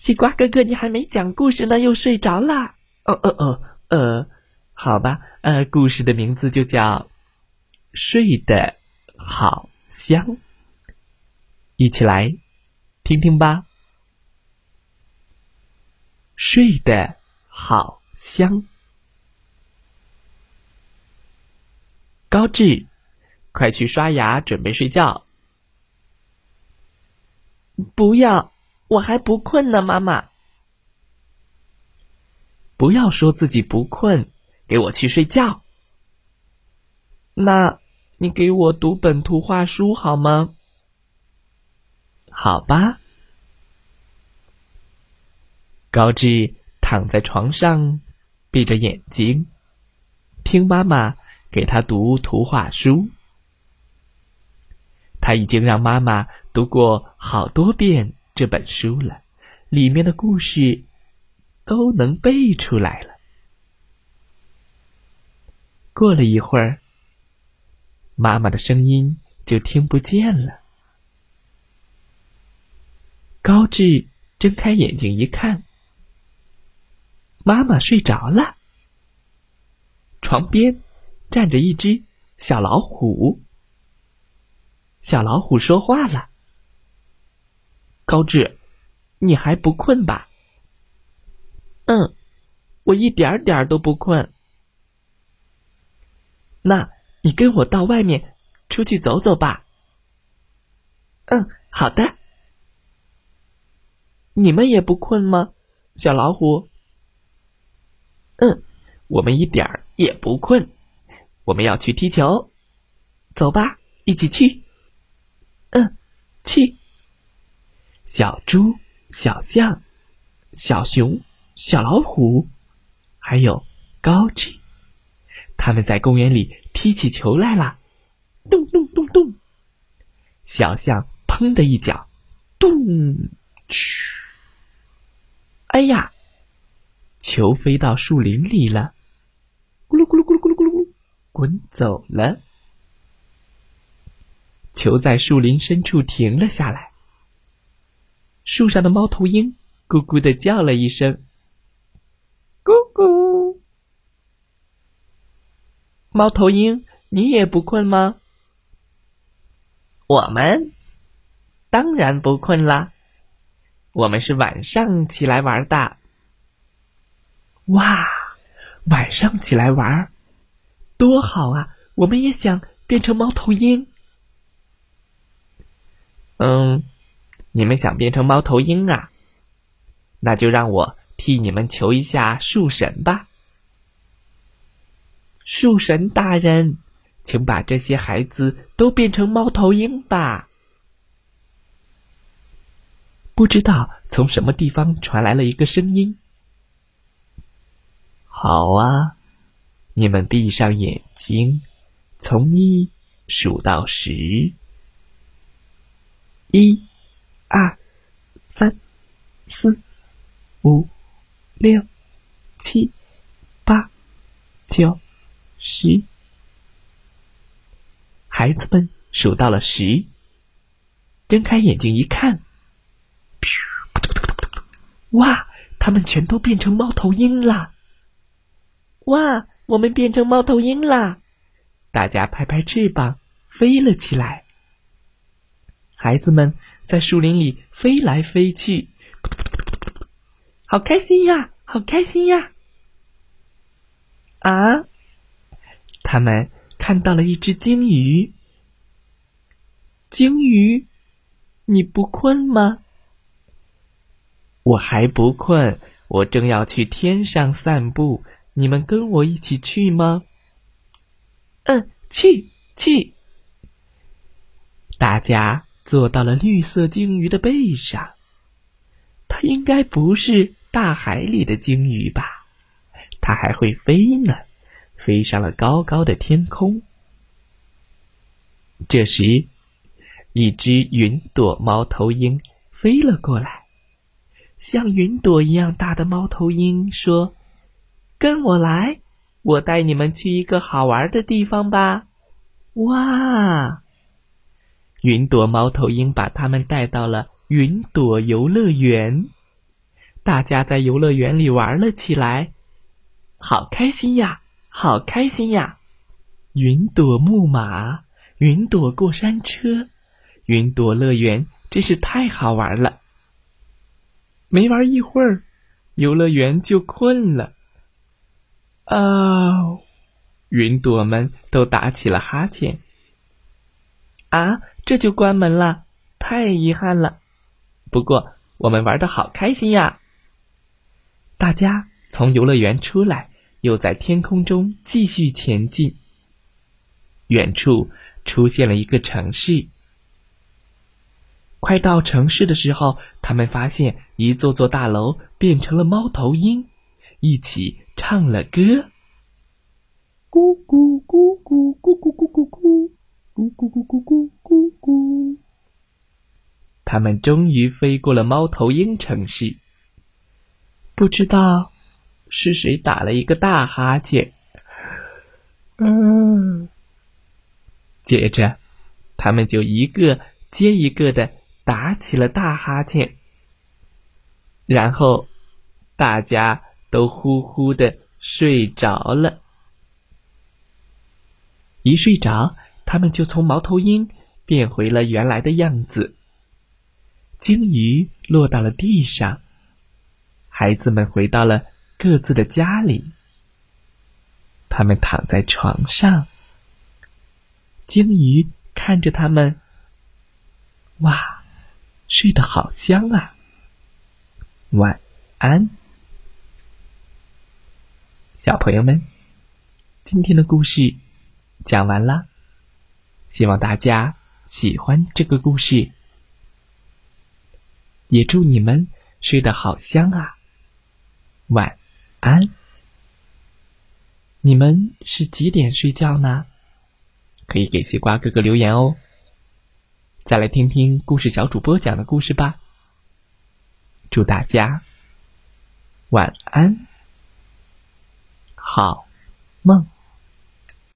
西瓜哥哥，你还没讲故事呢，又睡着了。哦哦哦，呃，好吧，呃，故事的名字就叫《睡得好香》，一起来听听吧。睡得好香，高志，快去刷牙，准备睡觉。不要。我还不困呢，妈妈。不要说自己不困，给我去睡觉。那，你给我读本图画书好吗？好吧。高志躺在床上，闭着眼睛，听妈妈给他读图画书。他已经让妈妈读过好多遍。这本书了，里面的故事都能背出来了。过了一会儿，妈妈的声音就听不见了。高志睁开眼睛一看，妈妈睡着了，床边站着一只小老虎。小老虎说话了。高志，你还不困吧？嗯，我一点点都不困。那你跟我到外面出去走走吧。嗯，好的。你们也不困吗，小老虎？嗯，我们一点儿也不困。我们要去踢球，走吧，一起去。嗯，去。小猪、小象、小熊、小老虎，还有高志，他们在公园里踢起球来了。咚咚咚咚，小象砰的一脚，咚！嘘！哎呀，球飞到树林里了，咕噜咕噜咕噜咕噜咕噜，滚走了。球在树林深处停了下来。树上的猫头鹰咕咕的叫了一声：“咕咕。”猫头鹰，你也不困吗？我们当然不困啦，我们是晚上起来玩的。哇，晚上起来玩，多好啊！我们也想变成猫头鹰。嗯。你们想变成猫头鹰啊？那就让我替你们求一下树神吧。树神大人，请把这些孩子都变成猫头鹰吧。不知道从什么地方传来了一个声音。好啊，你们闭上眼睛，从一数到十，一。二、三、四、五、六、七、八、九、十，孩子们数到了十，睁开眼睛一看，哇！他们全都变成猫头鹰啦！哇！我们变成猫头鹰啦！大家拍拍翅膀，飞了起来。孩子们。在树林里飞来飞去，好开心呀！好开心呀！啊！他们看到了一只鲸鱼。鲸鱼，你不困吗？我还不困，我正要去天上散步。你们跟我一起去吗？嗯，去去。大家。坐到了绿色鲸鱼的背上。它应该不是大海里的鲸鱼吧？它还会飞呢，飞上了高高的天空。这时，一只云朵猫头鹰飞了过来。像云朵一样大的猫头鹰说：“跟我来，我带你们去一个好玩的地方吧！”哇！云朵猫头鹰把他们带到了云朵游乐园，大家在游乐园里玩了起来，好开心呀，好开心呀！云朵木马，云朵过山车，云朵乐园真是太好玩了。没玩一会儿，游乐园就困了。啊，云朵们都打起了哈欠。啊，这就关门了，太遗憾了。不过我们玩的好开心呀！大家从游乐园出来，又在天空中继续前进。远处出现了一个城市。快到城市的时候，他们发现一座座大楼变成了猫头鹰，一起唱了歌。咕咕他们终于飞过了猫头鹰城市。不知道是谁打了一个大哈欠。嗯。接着，他们就一个接一个的。打起了大哈欠，然后大家都呼呼的睡着了。一睡着，他们就从猫头鹰变回了原来的样子。鲸鱼落到了地上，孩子们回到了各自的家里。他们躺在床上，鲸鱼看着他们，哇！睡得好香啊！晚安，小朋友们，今天的故事讲完了，希望大家喜欢这个故事，也祝你们睡得好香啊！晚安，你们是几点睡觉呢？可以给西瓜哥哥留言哦。再来听听故事小主播讲的故事吧。祝大家晚安，好梦。